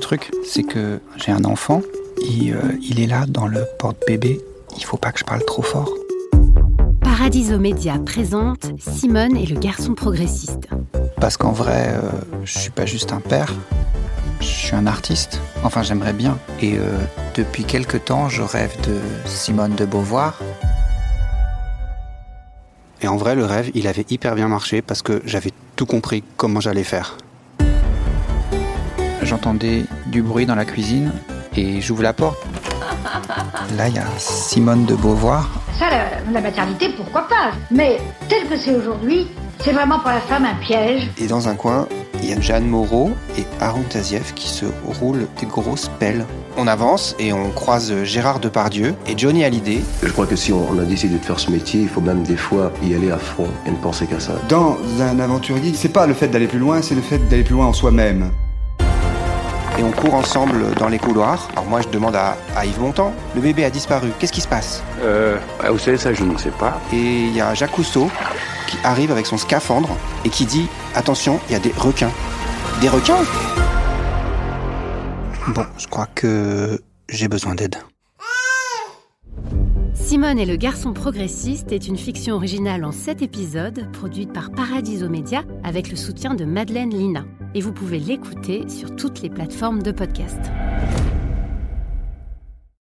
Le truc, c'est que j'ai un enfant, et, euh, il est là dans le porte-bébé. Il faut pas que je parle trop fort. Paradiso Média présente Simone et le garçon progressiste. Parce qu'en vrai, euh, je suis pas juste un père, je suis un artiste. Enfin, j'aimerais bien. Et euh, depuis quelque temps, je rêve de Simone de Beauvoir. Et en vrai, le rêve, il avait hyper bien marché parce que j'avais tout compris comment j'allais faire. J'entendais du bruit dans la cuisine et j'ouvre la porte. Là, il y a Simone de Beauvoir. Ça, la, la maternité, pourquoi pas? Mais tel que c'est aujourd'hui, c'est vraiment pour la femme un piège. Et dans un coin, il y a Jeanne Moreau et Aaron Tazieff qui se roulent des grosses pelles. On avance et on croise Gérard Depardieu et Johnny Hallyday. Je crois que si on a décidé de faire ce métier, il faut même des fois y aller à fond et ne penser qu'à ça. Dans un aventurier, c'est pas le fait d'aller plus loin, c'est le fait d'aller plus loin en soi-même. Et on court ensemble dans les couloirs. Alors moi je demande à, à Yves Montand, le bébé a disparu, qu'est-ce qui se passe? Euh, vous savez ça, je ne sais pas. Et il y a Jacques Cousteau qui arrive avec son scaphandre et qui dit attention, il y a des requins. Des requins? Bon, je crois que j'ai besoin d'aide. Simone et le garçon progressiste est une fiction originale en 7 épisodes produite par Paradiso Média avec le soutien de Madeleine Lina. Et vous pouvez l'écouter sur toutes les plateformes de podcast.